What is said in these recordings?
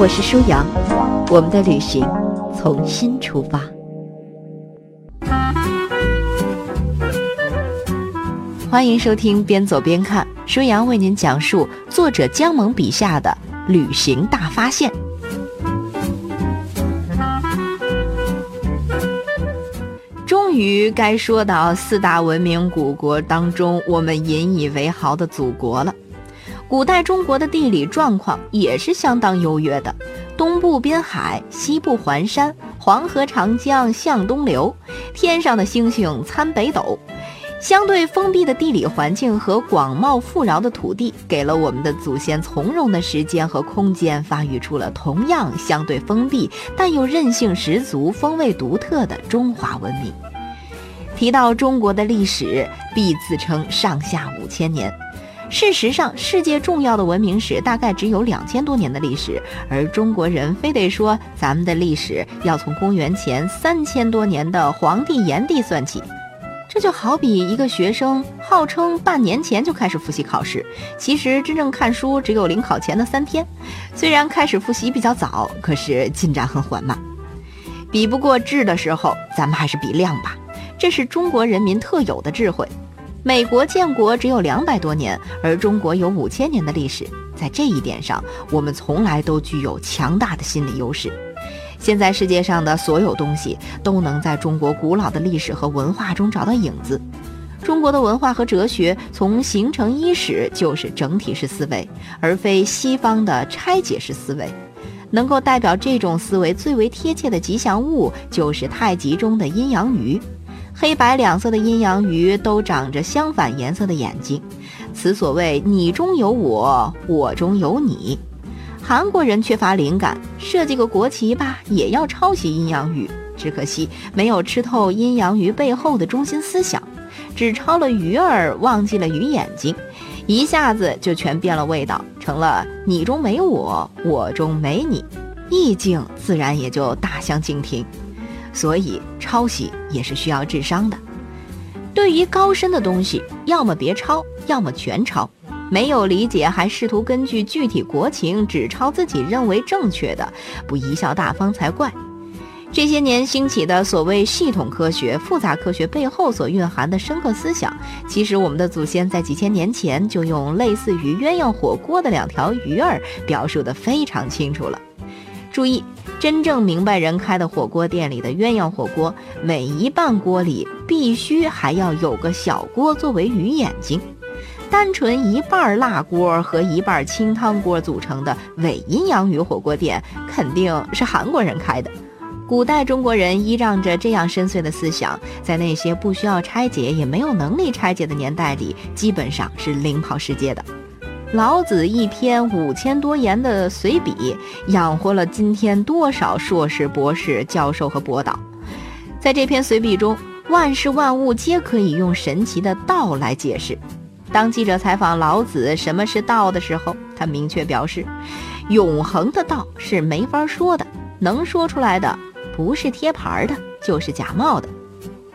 我是舒阳，我们的旅行从新出发。欢迎收听边走边看，舒阳为您讲述作者姜萌笔下的旅行大发现。终于该说到四大文明古国当中，我们引以为豪的祖国了。古代中国的地理状况也是相当优越的，东部滨海，西部环山，黄河、长江向东流，天上的星星参北斗。相对封闭的地理环境和广袤富饶的土地，给了我们的祖先从容的时间和空间，发育出了同样相对封闭但又韧性十足、风味独特的中华文明。提到中国的历史，必自称上下五千年。事实上，世界重要的文明史大概只有两千多年的历史，而中国人非得说咱们的历史要从公元前三千多年的黄帝炎帝算起。这就好比一个学生号称半年前就开始复习考试，其实真正看书只有临考前的三天。虽然开始复习比较早，可是进展很缓慢。比不过质的时候，咱们还是比量吧。这是中国人民特有的智慧。美国建国只有两百多年，而中国有五千年的历史，在这一点上，我们从来都具有强大的心理优势。现在世界上的所有东西都能在中国古老的历史和文化中找到影子。中国的文化和哲学从形成伊始就是整体式思维，而非西方的拆解式思维。能够代表这种思维最为贴切的吉祥物就是太极中的阴阳鱼。黑白两色的阴阳鱼都长着相反颜色的眼睛，此所谓你中有我，我中有你。韩国人缺乏灵感，设计个国旗吧，也要抄袭阴阳鱼，只可惜没有吃透阴阳鱼背后的中心思想，只抄了鱼儿，忘记了鱼眼睛，一下子就全变了味道，成了你中没我，我中没你，意境自然也就大相径庭。所以抄袭也是需要智商的。对于高深的东西，要么别抄，要么全抄。没有理解还试图根据具体国情只抄自己认为正确的，不贻笑大方才怪。这些年兴起的所谓系统科学、复杂科学背后所蕴含的深刻思想，其实我们的祖先在几千年前就用类似于鸳鸯火锅的两条鱼儿表述得非常清楚了。注意。真正明白人开的火锅店里的鸳鸯火锅，每一半锅里必须还要有个小锅作为鱼眼睛。单纯一半辣锅和一半清汤锅组成的伪阴阳鱼火锅店，肯定是韩国人开的。古代中国人依仗着这样深邃的思想，在那些不需要拆解也没有能力拆解的年代里，基本上是领跑世界的。老子一篇五千多言的随笔，养活了今天多少硕士、博士、教授和博导。在这篇随笔中，万事万物皆可以用神奇的道来解释。当记者采访老子什么是道的时候，他明确表示：永恒的道是没法说的，能说出来的不是贴牌的，就是假冒的。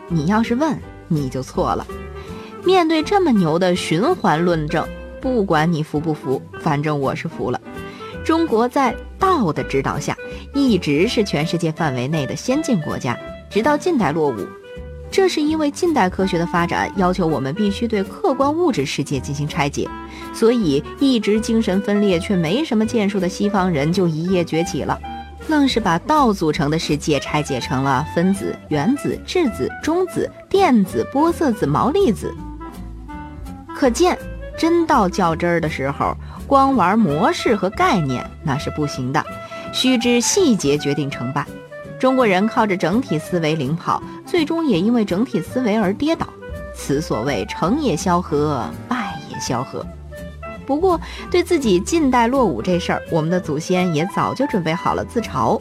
你要是问，你就错了。面对这么牛的循环论证。不管你服不服，反正我是服了。中国在道的指导下，一直是全世界范围内的先进国家，直到近代落伍。这是因为近代科学的发展要求我们必须对客观物质世界进行拆解，所以一直精神分裂却没什么建树的西方人就一夜崛起了，愣是把道组成的世界拆解成了分子、原子、质子、中子、电子、玻色子、毛粒子。可见。真到较真儿的时候，光玩模式和概念那是不行的，须知细节决定成败。中国人靠着整体思维领跑，最终也因为整体思维而跌倒。此所谓成也萧何，败也萧何。不过，对自己近代落伍这事儿，我们的祖先也早就准备好了自嘲：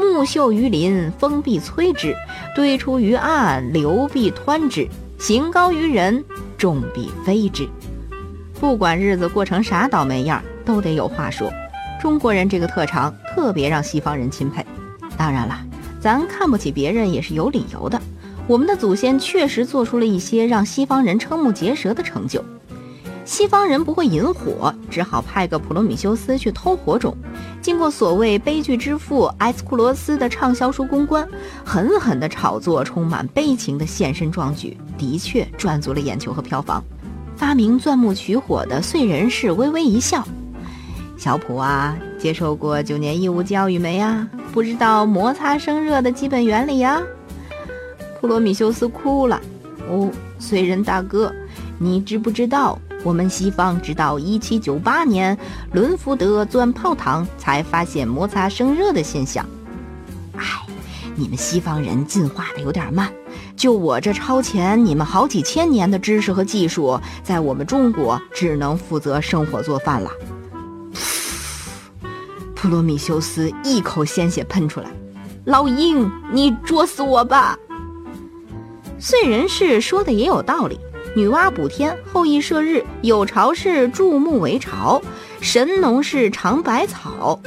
木秀于林，风必摧之；堆出于岸，流必湍之；行高于人，众必非之。不管日子过成啥倒霉样，都得有话说。中国人这个特长特别让西方人钦佩。当然了，咱看不起别人也是有理由的。我们的祖先确实做出了一些让西方人瞠目结舌的成就。西方人不会引火，只好派个普罗米修斯去偷火种。经过所谓悲剧之父埃斯库罗斯的畅销书公关，狠狠地炒作充满悲情的献身壮举，的确赚足了眼球和票房。发明钻木取火的燧人氏微微一笑：“小普啊，接受过九年义务教育没呀？不知道摩擦生热的基本原理呀？”普罗米修斯哭了：“哦，燧人大哥，你知不知道？”我们西方直到一七九八年，伦福德钻泡糖才发现摩擦生热的现象。哎，你们西方人进化的有点慢，就我这超前你们好几千年的知识和技术，在我们中国只能负责生火做饭了。普罗米修斯一口鲜血喷出来，老鹰，你捉死我吧！燧人氏说的也有道理。女娲补天，后羿射日，有巢氏筑木为巢，神农氏尝百草。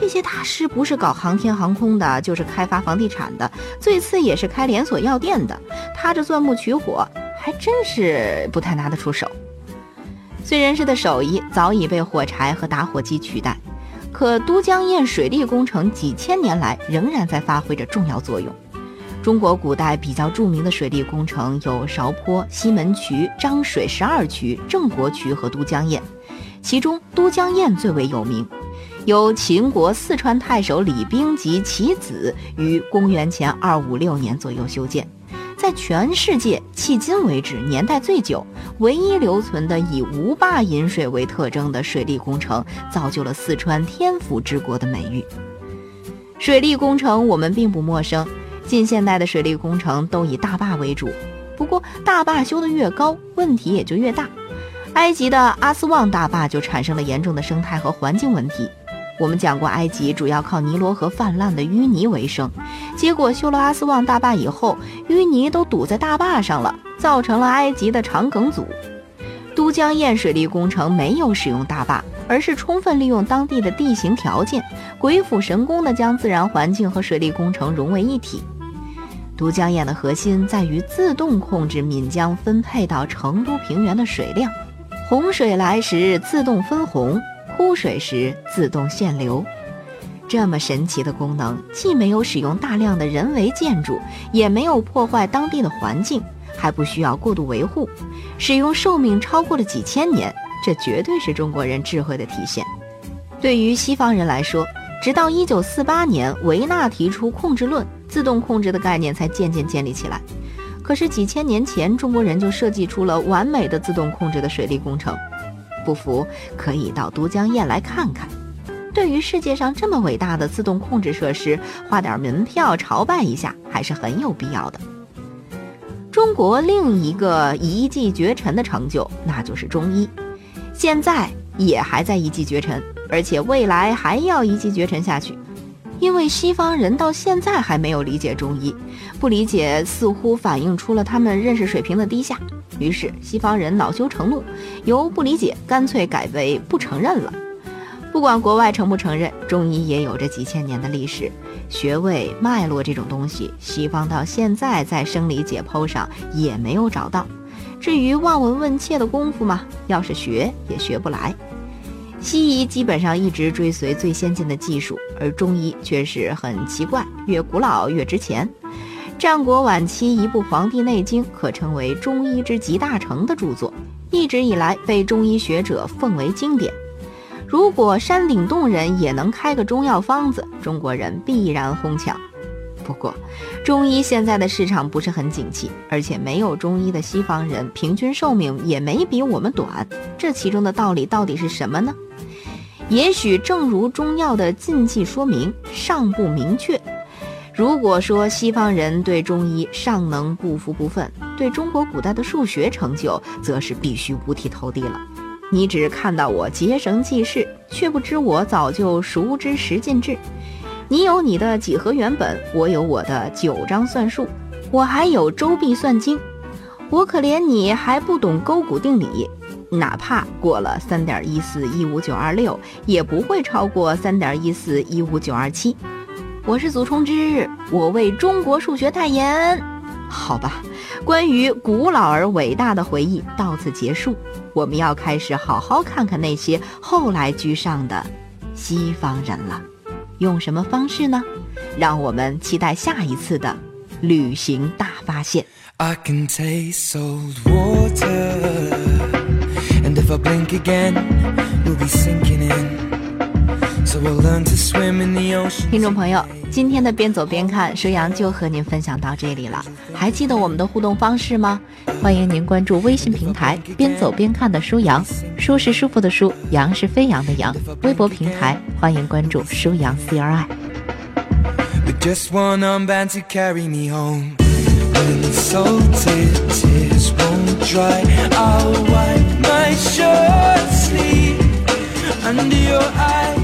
这些大师不是搞航天航空的，就是开发房地产的，最次也是开连锁药店的。他这钻木取火，还真是不太拿得出手。燧人氏的手艺早已被火柴和打火机取代，可都江堰水利工程几千年来仍然在发挥着重要作用。中国古代比较著名的水利工程有韶坡、西门渠、漳水十二渠、郑国渠和都江堰，其中都江堰最为有名，由秦国四川太守李冰及其子于公元前二五六年左右修建，在全世界迄今为止年代最久、唯一留存的以无坝引水为特征的水利工程，造就了四川天府之国的美誉。水利工程我们并不陌生。近现代的水利工程都以大坝为主，不过大坝修得越高，问题也就越大。埃及的阿斯旺大坝就产生了严重的生态和环境问题。我们讲过，埃及主要靠尼罗河泛滥的淤泥为生，结果修了阿斯旺大坝以后，淤泥都堵在大坝上了，造成了埃及的肠梗阻。都江堰水利工程没有使用大坝，而是充分利用当地的地形条件，鬼斧神工地将自然环境和水利工程融为一体。都江堰的核心在于自动控制岷江分配到成都平原的水量，洪水来时自动分洪，枯水时自动限流。这么神奇的功能，既没有使用大量的人为建筑，也没有破坏当地的环境，还不需要过度维护，使用寿命超过了几千年，这绝对是中国人智慧的体现。对于西方人来说，直到1948年维纳提出控制论。自动控制的概念才渐渐建立起来，可是几千年前中国人就设计出了完美的自动控制的水利工程。不服可以到都江堰来看看。对于世界上这么伟大的自动控制设施，花点门票朝拜一下还是很有必要的。中国另一个一骑绝尘的成就，那就是中医，现在也还在一骑绝尘，而且未来还要一骑绝尘下去。因为西方人到现在还没有理解中医，不理解似乎反映出了他们认识水平的低下。于是西方人恼羞成怒，由不理解干脆改为不承认了。不管国外承不承认，中医也有着几千年的历史，穴位脉络这种东西，西方到现在在生理解剖上也没有找到。至于望闻问切的功夫嘛，要是学也学不来。西医基本上一直追随最先进的技术，而中医却是很奇怪，越古老越值钱。战国晚期一部《黄帝内经》可称为中医之集大成的著作，一直以来被中医学者奉为经典。如果山顶洞人也能开个中药方子，中国人必然哄抢。不过，中医现在的市场不是很景气，而且没有中医的西方人平均寿命也没比我们短。这其中的道理到底是什么呢？也许正如中药的禁忌说明，尚不明确。如果说西方人对中医尚能不服不忿，对中国古代的数学成就，则是必须五体投地了。你只看到我结绳记事，却不知我早就熟知十进制。你有你的几何原本，我有我的九章算术，我还有周髀算经。我可怜你还不懂勾股定理，哪怕过了三点一四一五九二六，也不会超过三点一四一五九二七。我是祖冲之，我为中国数学代言。好吧，关于古老而伟大的回忆到此结束。我们要开始好好看看那些后来居上的西方人了，用什么方式呢？让我们期待下一次的旅行大发现。听众朋友，今天的边走边看，舒阳就和您分享到这里了。还记得我们的互动方式吗？欢迎您关注微信平台“边走边看”的舒阳，舒是舒服的舒，阳是飞扬的阳。微博平台欢迎关注舒阳 C R I。Just band to carry me home. Won't dry. I'll wipe my shirt sleep under your eyes.